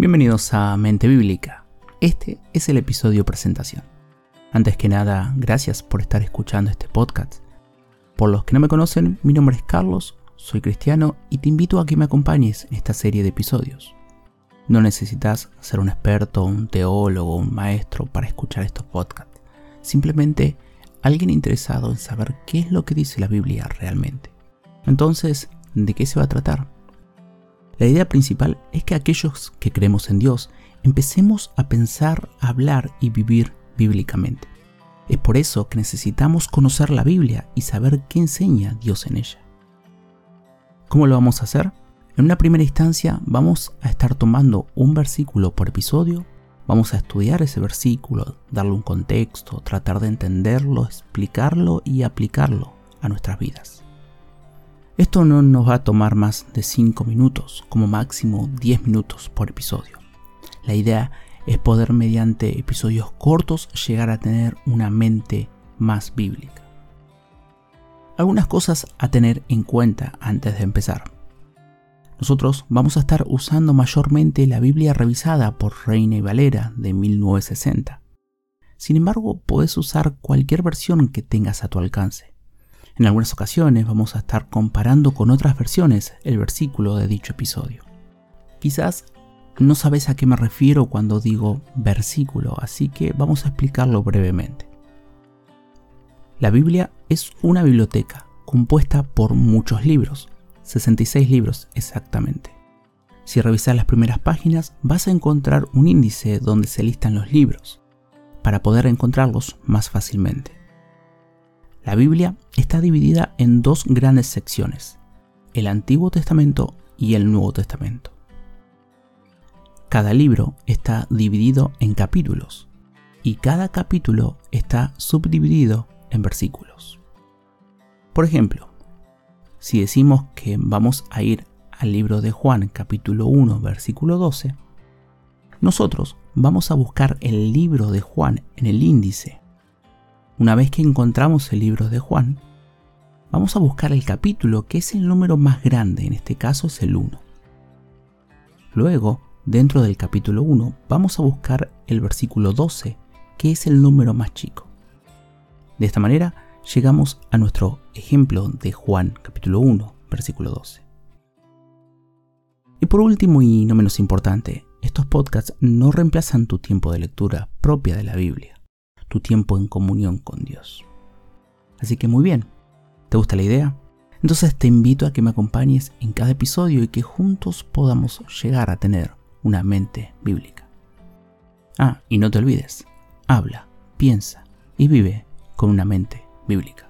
Bienvenidos a Mente Bíblica. Este es el episodio presentación. Antes que nada, gracias por estar escuchando este podcast. Por los que no me conocen, mi nombre es Carlos, soy cristiano y te invito a que me acompañes en esta serie de episodios. No necesitas ser un experto, un teólogo, un maestro para escuchar estos podcasts. Simplemente alguien interesado en saber qué es lo que dice la Biblia realmente. Entonces, ¿de qué se va a tratar? La idea principal es que aquellos que creemos en Dios empecemos a pensar, hablar y vivir bíblicamente. Es por eso que necesitamos conocer la Biblia y saber qué enseña Dios en ella. ¿Cómo lo vamos a hacer? En una primera instancia vamos a estar tomando un versículo por episodio, vamos a estudiar ese versículo, darle un contexto, tratar de entenderlo, explicarlo y aplicarlo a nuestras vidas. Esto no nos va a tomar más de 5 minutos, como máximo 10 minutos por episodio. La idea es poder mediante episodios cortos llegar a tener una mente más bíblica. Algunas cosas a tener en cuenta antes de empezar. Nosotros vamos a estar usando mayormente la Biblia revisada por Reina y Valera de 1960. Sin embargo, puedes usar cualquier versión que tengas a tu alcance. En algunas ocasiones vamos a estar comparando con otras versiones el versículo de dicho episodio. Quizás no sabes a qué me refiero cuando digo versículo, así que vamos a explicarlo brevemente. La Biblia es una biblioteca compuesta por muchos libros, 66 libros exactamente. Si revisas las primeras páginas vas a encontrar un índice donde se listan los libros, para poder encontrarlos más fácilmente. La Biblia está dividida en dos grandes secciones, el Antiguo Testamento y el Nuevo Testamento. Cada libro está dividido en capítulos y cada capítulo está subdividido en versículos. Por ejemplo, si decimos que vamos a ir al libro de Juan capítulo 1 versículo 12, nosotros vamos a buscar el libro de Juan en el índice una vez que encontramos el libro de Juan, vamos a buscar el capítulo que es el número más grande, en este caso es el 1. Luego, dentro del capítulo 1, vamos a buscar el versículo 12, que es el número más chico. De esta manera, llegamos a nuestro ejemplo de Juan capítulo 1, versículo 12. Y por último y no menos importante, estos podcasts no reemplazan tu tiempo de lectura propia de la Biblia tu tiempo en comunión con Dios. Así que muy bien, ¿te gusta la idea? Entonces te invito a que me acompañes en cada episodio y que juntos podamos llegar a tener una mente bíblica. Ah, y no te olvides, habla, piensa y vive con una mente bíblica.